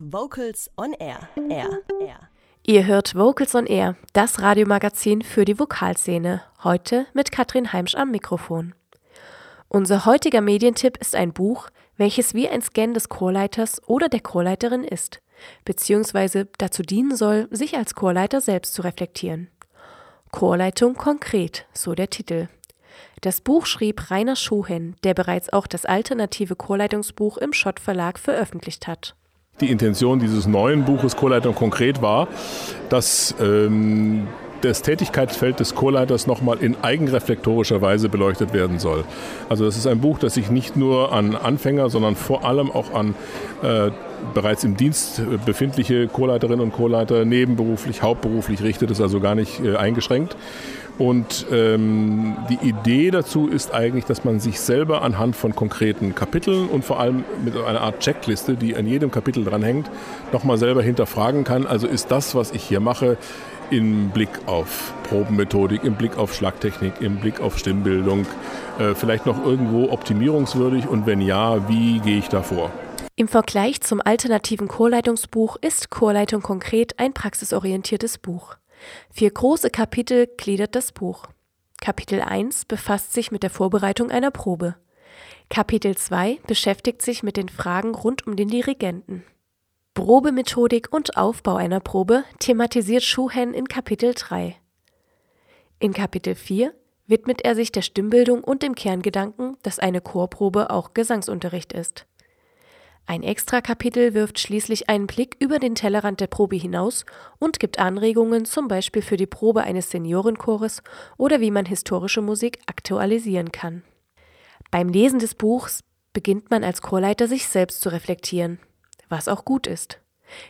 Vocals on Air. Air. Air. Ihr hört Vocals on Air, das Radiomagazin für die Vokalszene. Heute mit Katrin Heimsch am Mikrofon. Unser heutiger Medientipp ist ein Buch, welches wie ein Scan des Chorleiters oder der Chorleiterin ist, beziehungsweise dazu dienen soll, sich als Chorleiter selbst zu reflektieren. Chorleitung konkret, so der Titel. Das Buch schrieb Rainer Schuhen, der bereits auch das alternative Chorleitungsbuch im Schott Verlag veröffentlicht hat. Die Intention dieses neuen Buches Chorleitung konkret war, dass ähm, das Tätigkeitsfeld des Chorleiters nochmal in eigenreflektorischer Weise beleuchtet werden soll. Also das ist ein Buch, das sich nicht nur an Anfänger, sondern vor allem auch an äh, bereits im Dienst befindliche Chorleiterinnen und Chorleiter nebenberuflich, hauptberuflich richtet, ist also gar nicht äh, eingeschränkt. Und ähm, die Idee dazu ist eigentlich, dass man sich selber anhand von konkreten Kapiteln und vor allem mit einer Art Checkliste, die an jedem Kapitel dranhängt, nochmal selber hinterfragen kann. Also ist das, was ich hier mache, im Blick auf Probenmethodik, im Blick auf Schlagtechnik, im Blick auf Stimmbildung, äh, vielleicht noch irgendwo optimierungswürdig und wenn ja, wie gehe ich da vor? Im Vergleich zum alternativen Chorleitungsbuch ist Chorleitung konkret ein praxisorientiertes Buch. Vier große Kapitel gliedert das Buch. Kapitel 1 befasst sich mit der Vorbereitung einer Probe. Kapitel 2 beschäftigt sich mit den Fragen rund um den Dirigenten. Probemethodik und Aufbau einer Probe thematisiert Schuhen in Kapitel 3. In Kapitel 4 widmet er sich der Stimmbildung und dem Kerngedanken, dass eine Chorprobe auch Gesangsunterricht ist. Ein Extrakapitel wirft schließlich einen Blick über den Tellerrand der Probe hinaus und gibt Anregungen zum Beispiel für die Probe eines Seniorenchores oder wie man historische Musik aktualisieren kann. Beim Lesen des Buchs beginnt man als Chorleiter sich selbst zu reflektieren, was auch gut ist.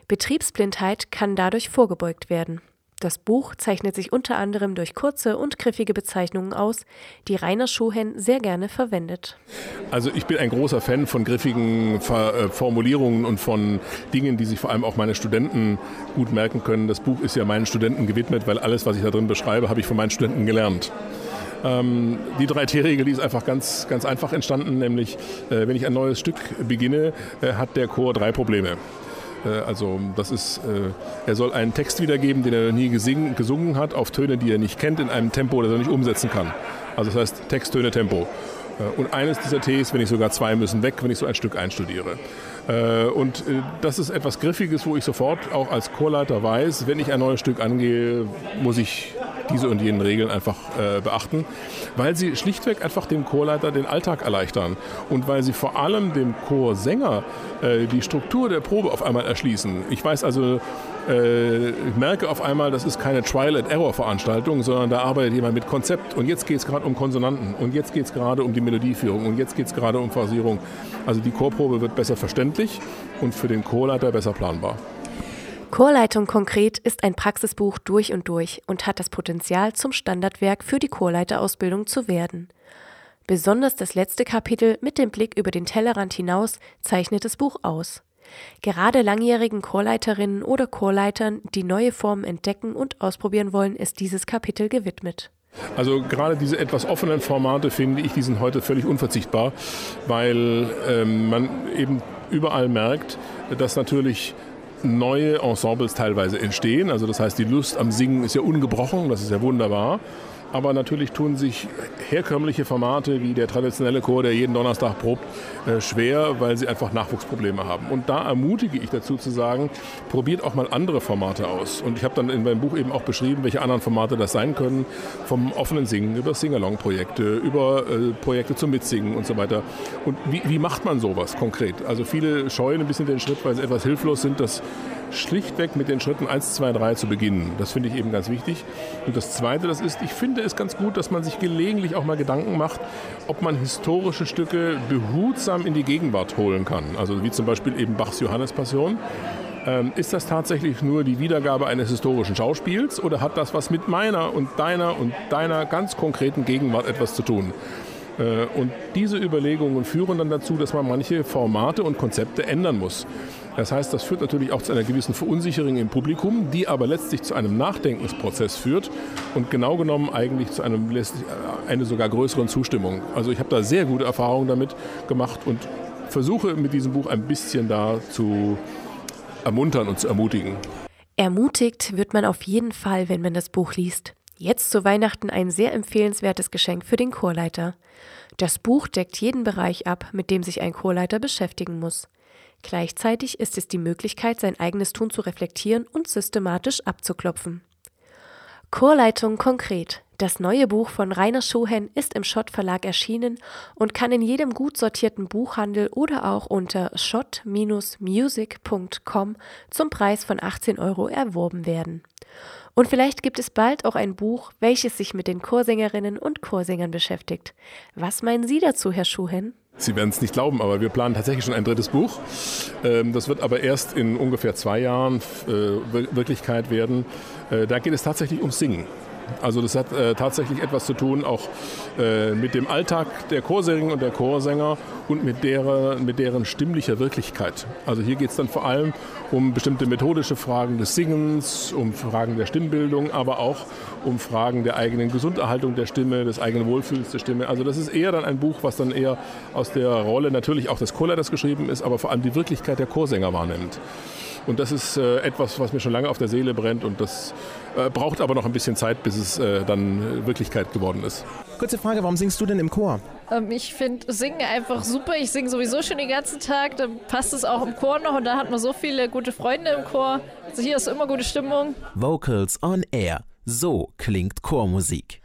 Betriebsblindheit kann dadurch vorgebeugt werden. Das Buch zeichnet sich unter anderem durch kurze und griffige Bezeichnungen aus, die Rainer Schuhen sehr gerne verwendet. Also ich bin ein großer Fan von griffigen äh, Formulierungen und von Dingen, die sich vor allem auch meine Studenten gut merken können. Das Buch ist ja meinen Studenten gewidmet, weil alles, was ich da drin beschreibe, habe ich von meinen Studenten gelernt. Ähm, die 3T-Regel, die ist einfach ganz, ganz einfach entstanden, nämlich äh, wenn ich ein neues Stück beginne, äh, hat der Chor drei Probleme. Äh, also das ist, äh, er soll einen Text wiedergeben, den er nie gesingen, gesungen hat, auf Töne, die er nicht kennt, in einem Tempo, das er nicht umsetzen kann. Also das heißt Text, Töne, Tempo. Äh, und eines dieser Ts, wenn nicht sogar zwei, müssen weg, wenn ich so ein Stück einstudiere. Und das ist etwas Griffiges, wo ich sofort auch als Chorleiter weiß, wenn ich ein neues Stück angehe, muss ich diese und jenen Regeln einfach äh, beachten, weil sie schlichtweg einfach dem Chorleiter den Alltag erleichtern und weil sie vor allem dem Chorsänger äh, die Struktur der Probe auf einmal erschließen. Ich weiß also, äh, ich merke auf einmal, das ist keine Trial-and-Error-Veranstaltung, sondern da arbeitet jemand mit Konzept und jetzt geht es gerade um Konsonanten und jetzt geht es gerade um die Melodieführung und jetzt geht es gerade um Phrasierung. Also die Chorprobe wird besser verständlich und für den Chorleiter besser planbar. Chorleitung konkret ist ein Praxisbuch durch und durch und hat das Potenzial, zum Standardwerk für die Chorleiterausbildung zu werden. Besonders das letzte Kapitel mit dem Blick über den Tellerrand hinaus zeichnet das Buch aus. Gerade langjährigen Chorleiterinnen oder Chorleitern, die neue Formen entdecken und ausprobieren wollen, ist dieses Kapitel gewidmet. Also gerade diese etwas offenen Formate finde ich, die sind heute völlig unverzichtbar, weil ähm, man eben überall merkt, dass natürlich neue Ensembles teilweise entstehen. Also das heißt, die Lust am Singen ist ja ungebrochen, das ist ja wunderbar. Aber natürlich tun sich herkömmliche Formate wie der traditionelle Chor, der jeden Donnerstag probt, äh, schwer, weil sie einfach Nachwuchsprobleme haben. Und da ermutige ich dazu zu sagen, probiert auch mal andere Formate aus. Und ich habe dann in meinem Buch eben auch beschrieben, welche anderen Formate das sein können. Vom offenen Singen über Singalong-Projekte, über äh, Projekte zum Mitsingen und so weiter. Und wie, wie macht man sowas konkret? Also viele scheuen ein bisschen den Schritt, weil sie etwas hilflos sind, das schlichtweg mit den Schritten 1, 2, 3 zu beginnen. Das finde ich eben ganz wichtig. Und das Zweite, das ist, ich finde es ganz gut, dass man sich gelegentlich auch mal Gedanken macht, ob man historische Stücke behutsam in die Gegenwart holen kann. Also wie zum Beispiel eben Bachs Johannespassion. Ähm, ist das tatsächlich nur die Wiedergabe eines historischen Schauspiels oder hat das was mit meiner und deiner und deiner ganz konkreten Gegenwart etwas zu tun? Äh, und diese Überlegungen führen dann dazu, dass man manche Formate und Konzepte ändern muss. Das heißt, das führt natürlich auch zu einer gewissen Verunsicherung im Publikum, die aber letztlich zu einem Nachdenkensprozess führt und genau genommen eigentlich zu einem äh, eine sogar größeren Zustimmung. Also ich habe da sehr gute Erfahrungen damit gemacht und versuche mit diesem Buch ein bisschen da zu ermuntern und zu ermutigen. Ermutigt wird man auf jeden Fall, wenn man das Buch liest. Jetzt zu Weihnachten ein sehr empfehlenswertes Geschenk für den Chorleiter. Das Buch deckt jeden Bereich ab, mit dem sich ein Chorleiter beschäftigen muss. Gleichzeitig ist es die Möglichkeit, sein eigenes Tun zu reflektieren und systematisch abzuklopfen. Chorleitung konkret. Das neue Buch von Rainer Schuhen ist im Schott Verlag erschienen und kann in jedem gut sortierten Buchhandel oder auch unter schott-music.com zum Preis von 18 Euro erworben werden. Und vielleicht gibt es bald auch ein Buch, welches sich mit den Chorsängerinnen und Chorsängern beschäftigt. Was meinen Sie dazu, Herr Schuhen? Sie werden es nicht glauben, aber wir planen tatsächlich schon ein drittes Buch. Ähm, das wird aber erst in ungefähr zwei Jahren äh, Wirklichkeit werden. Äh, da geht es tatsächlich ums Singen. Also das hat äh, tatsächlich etwas zu tun auch mit dem Alltag der Chorsänger und der Chorsänger und mit, derer, mit deren stimmlicher Wirklichkeit. Also hier geht es dann vor allem um bestimmte methodische Fragen des Singens, um Fragen der Stimmbildung, aber auch um Fragen der eigenen Gesunderhaltung der Stimme, des eigenen Wohlfühls der Stimme. Also das ist eher dann ein Buch, was dann eher aus der Rolle natürlich auch des Chorleiters geschrieben ist, aber vor allem die Wirklichkeit der Chorsänger wahrnimmt. Und das ist äh, etwas, was mir schon lange auf der Seele brennt und das äh, braucht aber noch ein bisschen Zeit, bis es äh, dann Wirklichkeit geworden ist. Kurze Frage, warum singst du denn im Chor? Ähm, ich finde Singen einfach super. Ich singe sowieso schon den ganzen Tag. Dann passt es auch im Chor noch und da hat man so viele gute Freunde im Chor. Also hier ist immer gute Stimmung. Vocals on Air. So klingt Chormusik.